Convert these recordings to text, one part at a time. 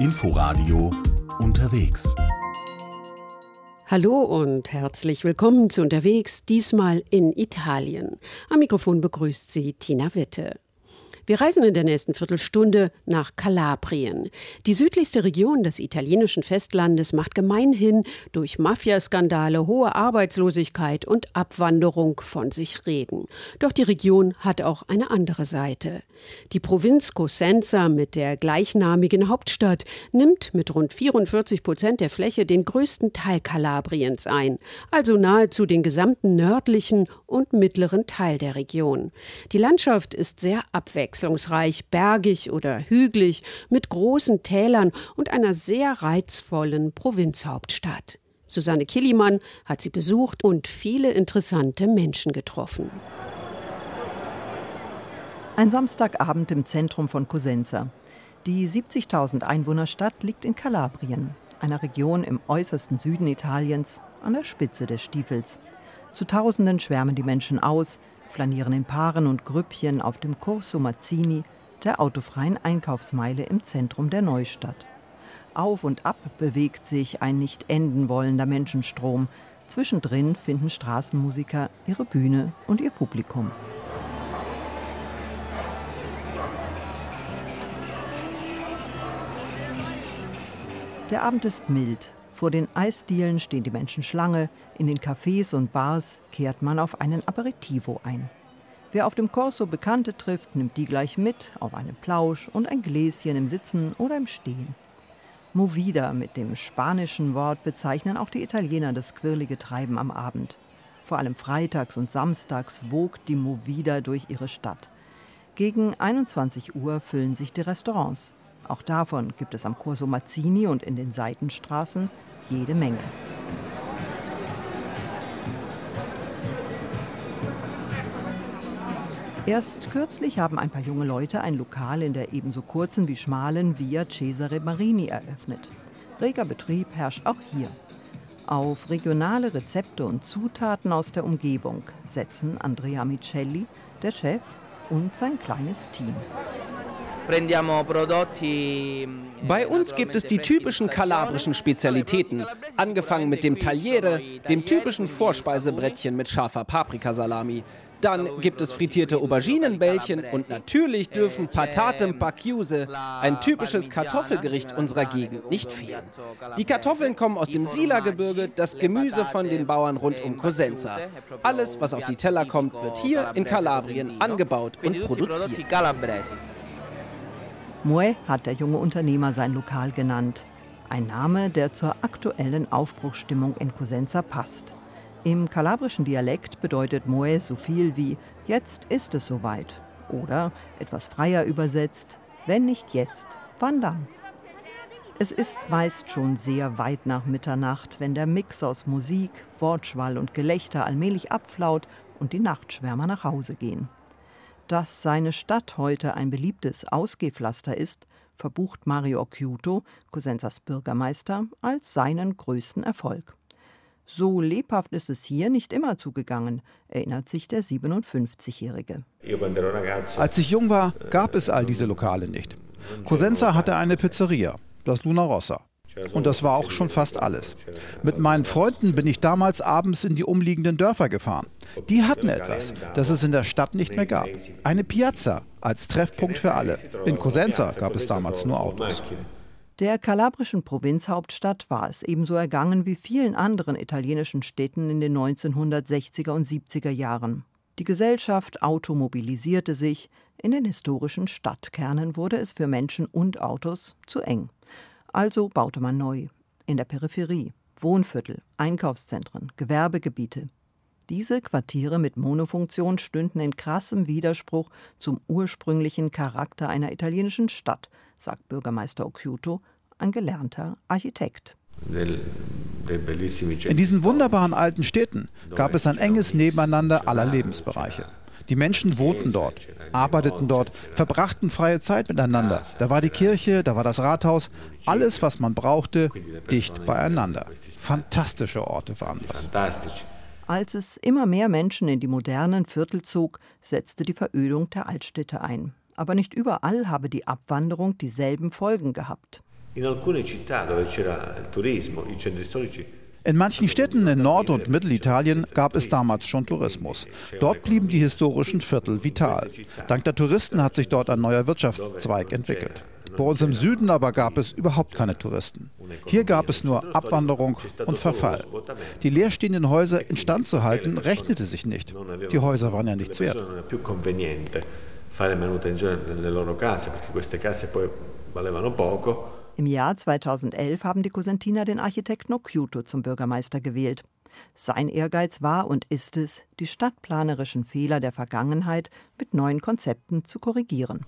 Inforadio unterwegs. Hallo und herzlich willkommen zu Unterwegs, diesmal in Italien. Am Mikrofon begrüßt Sie Tina Witte. Wir reisen in der nächsten Viertelstunde nach Kalabrien. Die südlichste Region des italienischen Festlandes macht gemeinhin durch Mafiaskandale, hohe Arbeitslosigkeit und Abwanderung von sich reden. Doch die Region hat auch eine andere Seite. Die Provinz Cosenza mit der gleichnamigen Hauptstadt nimmt mit rund 44 Prozent der Fläche den größten Teil Kalabriens ein, also nahezu den gesamten nördlichen und mittleren Teil der Region. Die Landschaft ist sehr abwechselnd abwechslungsreich, bergig oder hügelig, mit großen Tälern und einer sehr reizvollen Provinzhauptstadt. Susanne Killimann hat sie besucht und viele interessante Menschen getroffen. Ein Samstagabend im Zentrum von Cosenza. Die 70.000 Einwohnerstadt liegt in Kalabrien, einer Region im äußersten Süden Italiens, an der Spitze des Stiefels. Zu Tausenden schwärmen die Menschen aus, flanieren in Paaren und Grüppchen auf dem Corso Mazzini, der autofreien Einkaufsmeile im Zentrum der Neustadt. Auf und ab bewegt sich ein nicht enden wollender Menschenstrom. Zwischendrin finden Straßenmusiker ihre Bühne und ihr Publikum. Der Abend ist mild, vor den Eisdielen stehen die Menschen Schlange, in den Cafés und Bars kehrt man auf einen Aperitivo ein. Wer auf dem Corso Bekannte trifft, nimmt die gleich mit auf einen Plausch und ein Gläschen im Sitzen oder im Stehen. Movida mit dem spanischen Wort bezeichnen auch die Italiener das quirlige Treiben am Abend. Vor allem freitags und samstags wogt die Movida durch ihre Stadt. Gegen 21 Uhr füllen sich die Restaurants. Auch davon gibt es am Corso Mazzini und in den Seitenstraßen jede Menge. Erst kürzlich haben ein paar junge Leute ein Lokal in der ebenso kurzen wie schmalen Via Cesare Marini eröffnet. Reger Betrieb herrscht auch hier. Auf regionale Rezepte und Zutaten aus der Umgebung setzen Andrea Micelli, der Chef, und sein kleines Team. Bei uns gibt es die typischen kalabrischen Spezialitäten, angefangen mit dem Tagliere, dem typischen Vorspeisebrettchen mit scharfer Paprikasalami. Dann gibt es frittierte Auberginenbällchen und natürlich dürfen Patatem Pacchiuse, ein typisches Kartoffelgericht unserer Gegend, nicht fehlen. Die Kartoffeln kommen aus dem Sila-Gebirge, das Gemüse von den Bauern rund um Cosenza. Alles, was auf die Teller kommt, wird hier in Kalabrien angebaut und produziert. Mue hat der junge Unternehmer sein Lokal genannt. Ein Name, der zur aktuellen Aufbruchsstimmung in Cosenza passt. Im kalabrischen Dialekt bedeutet Mue so viel wie Jetzt ist es soweit oder etwas freier übersetzt, wenn nicht jetzt, wann dann? Es ist meist schon sehr weit nach Mitternacht, wenn der Mix aus Musik, Wortschwall und Gelächter allmählich abflaut und die Nachtschwärmer nach Hause gehen. Dass seine Stadt heute ein beliebtes Ausgehpflaster ist, verbucht Mario Occhiuto, Cosenzas Bürgermeister, als seinen größten Erfolg. So lebhaft ist es hier nicht immer zugegangen, erinnert sich der 57-Jährige. Als ich jung war, gab es all diese Lokale nicht. Cosenza hatte eine Pizzeria, das Luna Rossa. Und das war auch schon fast alles. Mit meinen Freunden bin ich damals abends in die umliegenden Dörfer gefahren. Die hatten etwas, das es in der Stadt nicht mehr gab. Eine Piazza als Treffpunkt für alle. In Cosenza gab es damals nur Autos. Der kalabrischen Provinzhauptstadt war es ebenso ergangen wie vielen anderen italienischen Städten in den 1960er und 70er Jahren. Die Gesellschaft automobilisierte sich, in den historischen Stadtkernen wurde es für Menschen und Autos zu eng. Also baute man neu. In der Peripherie, Wohnviertel, Einkaufszentren, Gewerbegebiete. Diese Quartiere mit Monofunktion stünden in krassem Widerspruch zum ursprünglichen Charakter einer italienischen Stadt, sagt Bürgermeister Occhiuto, ein gelernter Architekt. In diesen wunderbaren alten Städten gab es ein enges Nebeneinander aller Lebensbereiche. Die Menschen wohnten dort, arbeiteten dort, verbrachten freie Zeit miteinander. Da war die Kirche, da war das Rathaus, alles, was man brauchte, dicht beieinander. Fantastische Orte waren das. Als es immer mehr Menschen in die modernen Viertel zog, setzte die Verödung der Altstädte ein. Aber nicht überall habe die Abwanderung dieselben Folgen gehabt. In alcune città dove c'era il turismo, i centri storici in manchen Städten in Nord- und Mittelitalien gab es damals schon Tourismus. Dort blieben die historischen Viertel vital. Dank der Touristen hat sich dort ein neuer Wirtschaftszweig entwickelt. Bei uns im Süden aber gab es überhaupt keine Touristen. Hier gab es nur Abwanderung und Verfall. Die leerstehenden Häuser instand zu halten, rechnete sich nicht. Die Häuser waren ja nichts wert. fare manutenzione nelle loro case perché queste case poi valevano poco im Jahr 2011 haben die Cosentiner den Architekt Nokyuto zum Bürgermeister gewählt. Sein Ehrgeiz war und ist es, die stadtplanerischen Fehler der Vergangenheit mit neuen Konzepten zu korrigieren.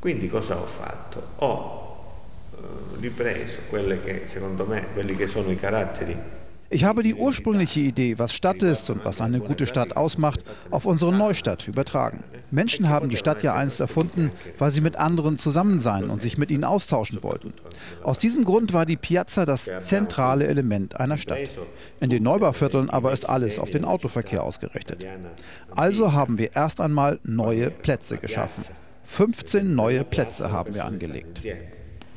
Quindi cosa ho fatto? Ho eh, ripreso quelle che secondo me quelli che sono i caratteri ich habe die ursprüngliche Idee, was Stadt ist und was eine gute Stadt ausmacht, auf unsere Neustadt übertragen. Menschen haben die Stadt ja einst erfunden, weil sie mit anderen zusammen sein und sich mit ihnen austauschen wollten. Aus diesem Grund war die Piazza das zentrale Element einer Stadt. In den Neubauvierteln aber ist alles auf den Autoverkehr ausgerichtet. Also haben wir erst einmal neue Plätze geschaffen. 15 neue Plätze haben wir angelegt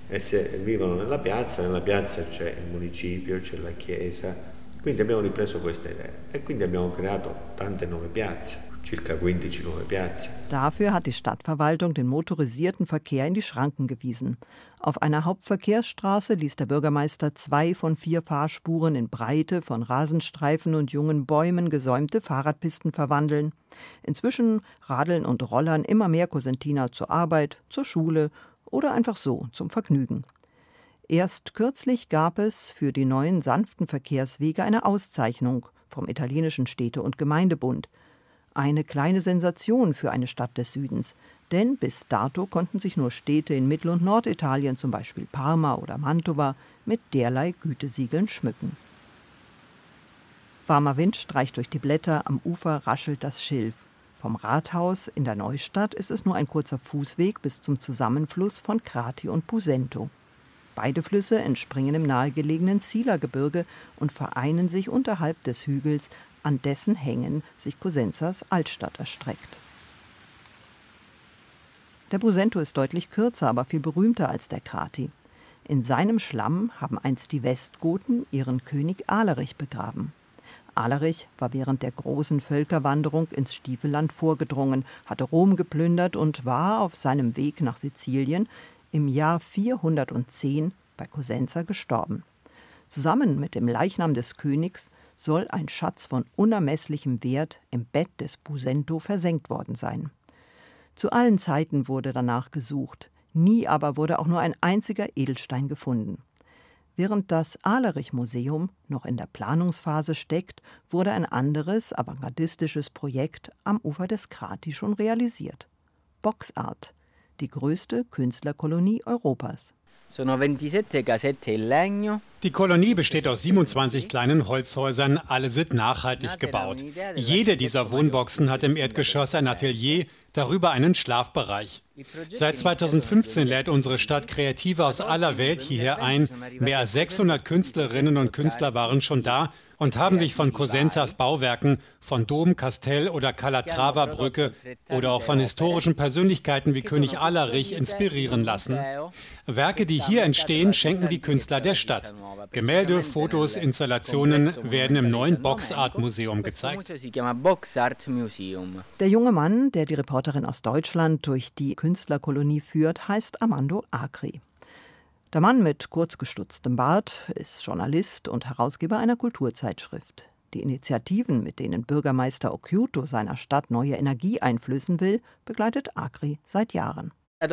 e se vivono nella piazza, nella piazza c'è il municipio, c'è la chiesa. Quindi abbiamo ripreso questa idea e quindi abbiamo creato tante nuove piazze. Circa 15 nuove piazze. Dafür hat die Stadtverwaltung den motorisierten Verkehr in die Schranken gewiesen. Auf einer Hauptverkehrsstraße ließ der Bürgermeister zwei von vier Fahrspuren in breite, von Rasenstreifen und jungen Bäumen gesäumte Fahrradpisten verwandeln. Inzwischen radeln und rollern immer mehr Cosentiner zur Arbeit, zur Schule oder einfach so zum Vergnügen. Erst kürzlich gab es für die neuen sanften Verkehrswege eine Auszeichnung vom italienischen Städte- und Gemeindebund. Eine kleine Sensation für eine Stadt des Südens, denn bis dato konnten sich nur Städte in Mittel- und Norditalien, zum Beispiel Parma oder Mantova, mit derlei Gütesiegeln schmücken. Warmer Wind streicht durch die Blätter, am Ufer raschelt das Schilf. Vom Rathaus in der Neustadt ist es nur ein kurzer Fußweg bis zum Zusammenfluss von Krati und Pusento. Beide Flüsse entspringen im nahegelegenen Sila-Gebirge und vereinen sich unterhalb des Hügels, an dessen Hängen sich Cosenzas Altstadt erstreckt. Der Pusento ist deutlich kürzer, aber viel berühmter als der Krati. In seinem Schlamm haben einst die Westgoten ihren König Alerich begraben. Alerich war während der großen Völkerwanderung ins Stiefelland vorgedrungen, hatte Rom geplündert und war auf seinem Weg nach Sizilien im Jahr 410 bei Cosenza gestorben. Zusammen mit dem Leichnam des Königs soll ein Schatz von unermesslichem Wert im Bett des Busento versenkt worden sein. Zu allen Zeiten wurde danach gesucht, nie aber wurde auch nur ein einziger Edelstein gefunden. Während das Ahlerich-Museum noch in der Planungsphase steckt, wurde ein anderes avantgardistisches Projekt am Ufer des Krati schon realisiert. Boxart, die größte Künstlerkolonie Europas. Die Kolonie besteht aus 27 kleinen Holzhäusern, alle sind nachhaltig gebaut. Jede dieser Wohnboxen hat im Erdgeschoss ein Atelier, darüber einen Schlafbereich. Seit 2015 lädt unsere Stadt Kreative aus aller Welt hierher ein. Mehr als 600 Künstlerinnen und Künstler waren schon da und haben sich von Cosenzas Bauwerken, von Dom, Kastell oder Calatrava Brücke oder auch von historischen Persönlichkeiten wie König Alarich inspirieren lassen. Werke, die hier entstehen, schenken die Künstler der Stadt. Gemälde, Fotos, Installationen werden im neuen Box Art Museum gezeigt. Der junge Mann, der die Reporterin aus Deutschland durch die Künstlerkolonie führt, heißt Armando Acri. Der Mann mit kurzgestutztem Bart ist Journalist und Herausgeber einer Kulturzeitschrift. Die Initiativen, mit denen Bürgermeister Occhiuto seiner Stadt neue Energie einflößen will, begleitet Acri seit Jahren. Am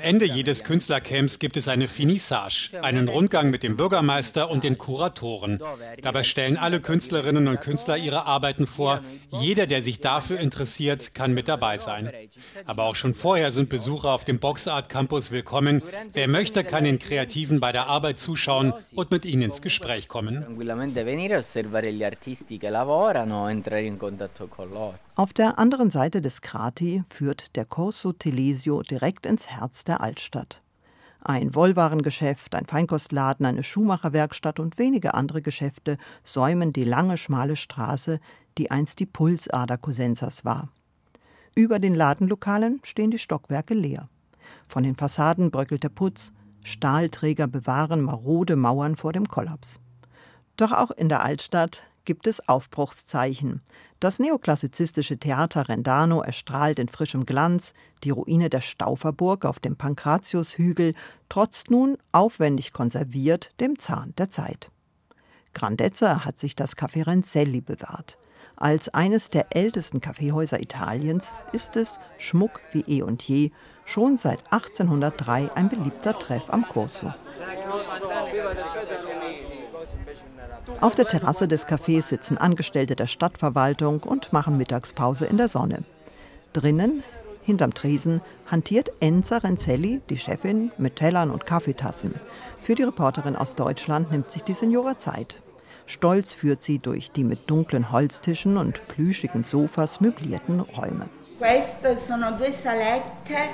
Ende jedes Künstlercamps gibt es eine Finissage, einen Rundgang mit dem Bürgermeister und den Kuratoren. Dabei stellen alle Künstlerinnen und Künstler ihre Arbeiten vor. Jeder, der sich dafür interessiert, kann mit dabei sein. Aber auch schon vorher sind Besucher auf dem Boxart Campus willkommen. Wer möchte, kann den Kreativen bei der Arbeit zuschauen und mit ihnen ins Gespräch kommen. Auf der anderen Seite des Krati führt der Corso Telesio direkt ins Herz der Altstadt. Ein Wollwarengeschäft, ein Feinkostladen, eine Schuhmacherwerkstatt und wenige andere Geschäfte säumen die lange, schmale Straße, die einst die Pulsader Cosenzas war. Über den Ladenlokalen stehen die Stockwerke leer. Von den Fassaden bröckelt der Putz, Stahlträger bewahren marode Mauern vor dem Kollaps. Doch auch in der Altstadt gibt es Aufbruchszeichen. Das neoklassizistische Theater Rendano erstrahlt in frischem Glanz, die Ruine der Stauferburg auf dem Pankratiushügel trotzt nun, aufwendig konserviert, dem Zahn der Zeit. Grandezza hat sich das Café Renzelli bewahrt. Als eines der ältesten Kaffeehäuser Italiens ist es, Schmuck wie eh und je, schon seit 1803 ein beliebter Treff am Corso. Auf der Terrasse des Cafés sitzen Angestellte der Stadtverwaltung und machen Mittagspause in der Sonne. Drinnen, hinterm Tresen, hantiert Enza Renzelli, die Chefin, mit Tellern und Kaffeetassen. Für die Reporterin aus Deutschland nimmt sich die Signora Zeit. Stolz führt sie durch die mit dunklen Holztischen und plüschigen Sofas möblierten Räume. Queste sono due salette,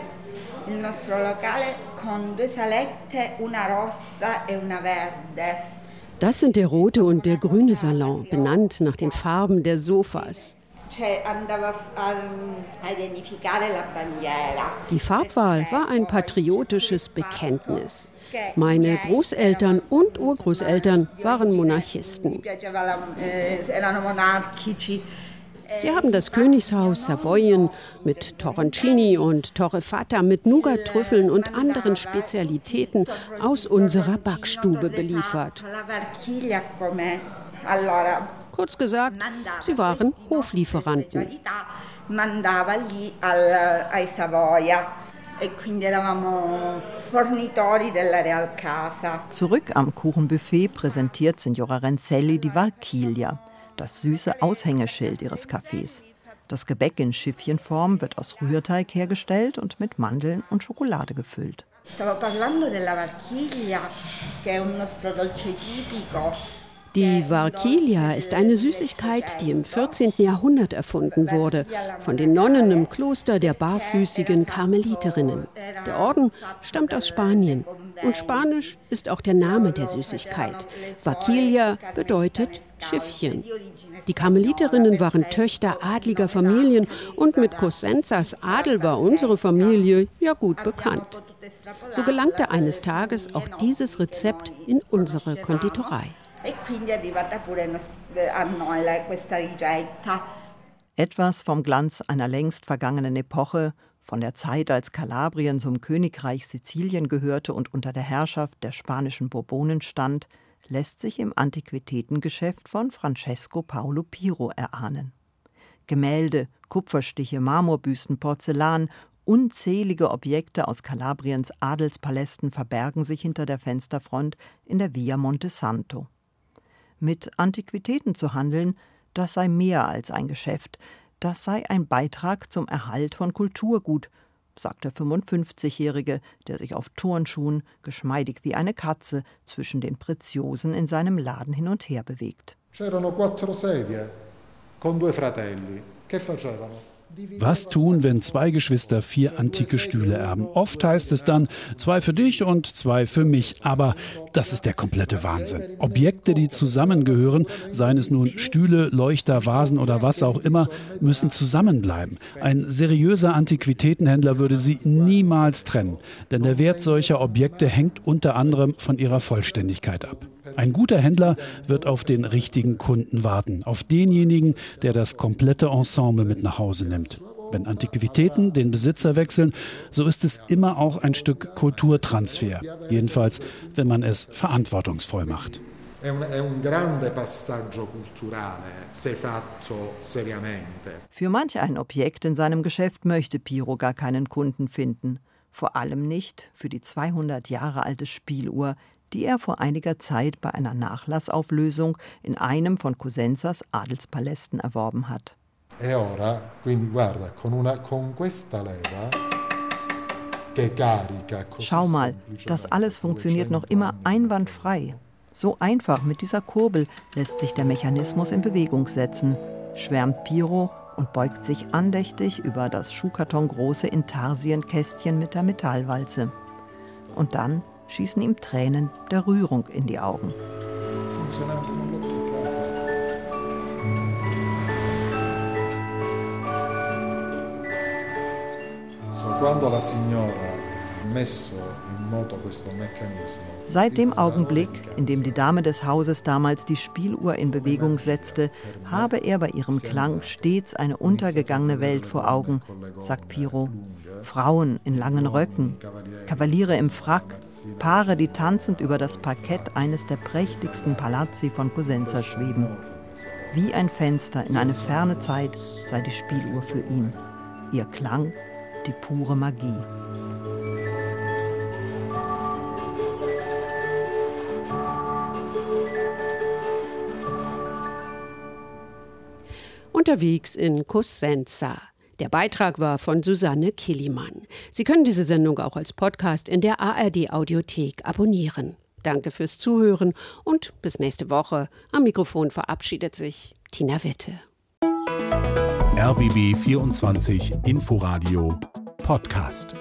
il nostro locale con due salette, una rossa e una verde. Das sind der rote und der grüne Salon, benannt nach den Farben der Sofas. Die Farbwahl war ein patriotisches Bekenntnis. Meine Großeltern und Urgroßeltern waren Monarchisten. Sie haben das Königshaus Savoyen mit Torroncini und Torrefata mit Nougat-Trüffeln und anderen Spezialitäten aus unserer Backstube beliefert. Kurz gesagt, sie waren Hoflieferanten. E Zurück am Kuchenbuffet präsentiert Signora Renzelli die Valchilia das süße Aushängeschild ihres Cafés. Das Gebäck in Schiffchenform wird aus Rührteig hergestellt und mit Mandeln und Schokolade gefüllt. Die Varkilia ist eine Süßigkeit, die im 14. Jahrhundert erfunden wurde, von den Nonnen im Kloster der barfüßigen Karmeliterinnen. Der Orden stammt aus Spanien und Spanisch ist auch der Name der Süßigkeit. Varkilia bedeutet Schiffchen. Die Karmeliterinnen waren Töchter adliger Familien und mit Cosenzas Adel war unsere Familie ja gut bekannt. So gelangte eines Tages auch dieses Rezept in unsere Konditorei. Etwas vom Glanz einer längst vergangenen Epoche, von der Zeit, als Kalabrien zum Königreich Sizilien gehörte und unter der Herrschaft der spanischen Bourbonen stand, lässt sich im Antiquitätengeschäft von Francesco Paolo Piro erahnen. Gemälde, Kupferstiche, Marmorbüsten, Porzellan, unzählige Objekte aus Kalabriens Adelspalästen verbergen sich hinter der Fensterfront in der Via Monte Santo. Mit Antiquitäten zu handeln, das sei mehr als ein Geschäft, das sei ein Beitrag zum Erhalt von Kulturgut, sagt der 55-Jährige, der sich auf Turnschuhen, geschmeidig wie eine Katze, zwischen den Preziosen in seinem Laden hin und her bewegt. C'erano quattro sedie con due fratelli. Che facevano? Was tun, wenn zwei Geschwister vier antike Stühle erben? Oft heißt es dann, zwei für dich und zwei für mich. Aber das ist der komplette Wahnsinn. Objekte, die zusammengehören, seien es nun Stühle, Leuchter, Vasen oder was auch immer, müssen zusammenbleiben. Ein seriöser Antiquitätenhändler würde sie niemals trennen. Denn der Wert solcher Objekte hängt unter anderem von ihrer Vollständigkeit ab. Ein guter Händler wird auf den richtigen Kunden warten, auf denjenigen, der das komplette Ensemble mit nach Hause nimmt. Wenn Antiquitäten den Besitzer wechseln, so ist es immer auch ein Stück Kulturtransfer. Jedenfalls, wenn man es verantwortungsvoll macht. Für manch ein Objekt in seinem Geschäft möchte Piro gar keinen Kunden finden. Vor allem nicht für die 200 Jahre alte Spieluhr, die er vor einiger Zeit bei einer Nachlassauflösung in einem von Cosenzas Adelspalästen erworben hat. E ora, quindi guarda, con, una, con questa leva Schau mal, das alles funktioniert noch immer einwandfrei. So einfach mit dieser Kurbel lässt sich der Mechanismus in Bewegung setzen, schwärmt Piro und beugt sich andächtig über das schuhkartongroße Intarsienkästchen mit der Metallwalze. Und dann schießen ihm Tränen der Rührung in die Augen. quando la signora Seit dem Augenblick, in dem die Dame des Hauses damals die Spieluhr in Bewegung setzte, habe er bei ihrem Klang stets eine untergegangene Welt vor Augen, sagt Piro. Frauen in langen Röcken, Kavaliere im Frack, Paare, die tanzend über das Parkett eines der prächtigsten Palazzi von Cosenza schweben. Wie ein Fenster in eine ferne Zeit sei die Spieluhr für ihn. Ihr Klang die pure Magie. Unterwegs in Cosenza. Der Beitrag war von Susanne Killimann. Sie können diese Sendung auch als Podcast in der ARD Audiothek abonnieren. Danke fürs Zuhören und bis nächste Woche. Am Mikrofon verabschiedet sich Tina Wette. RBB 24 Inforadio Podcast.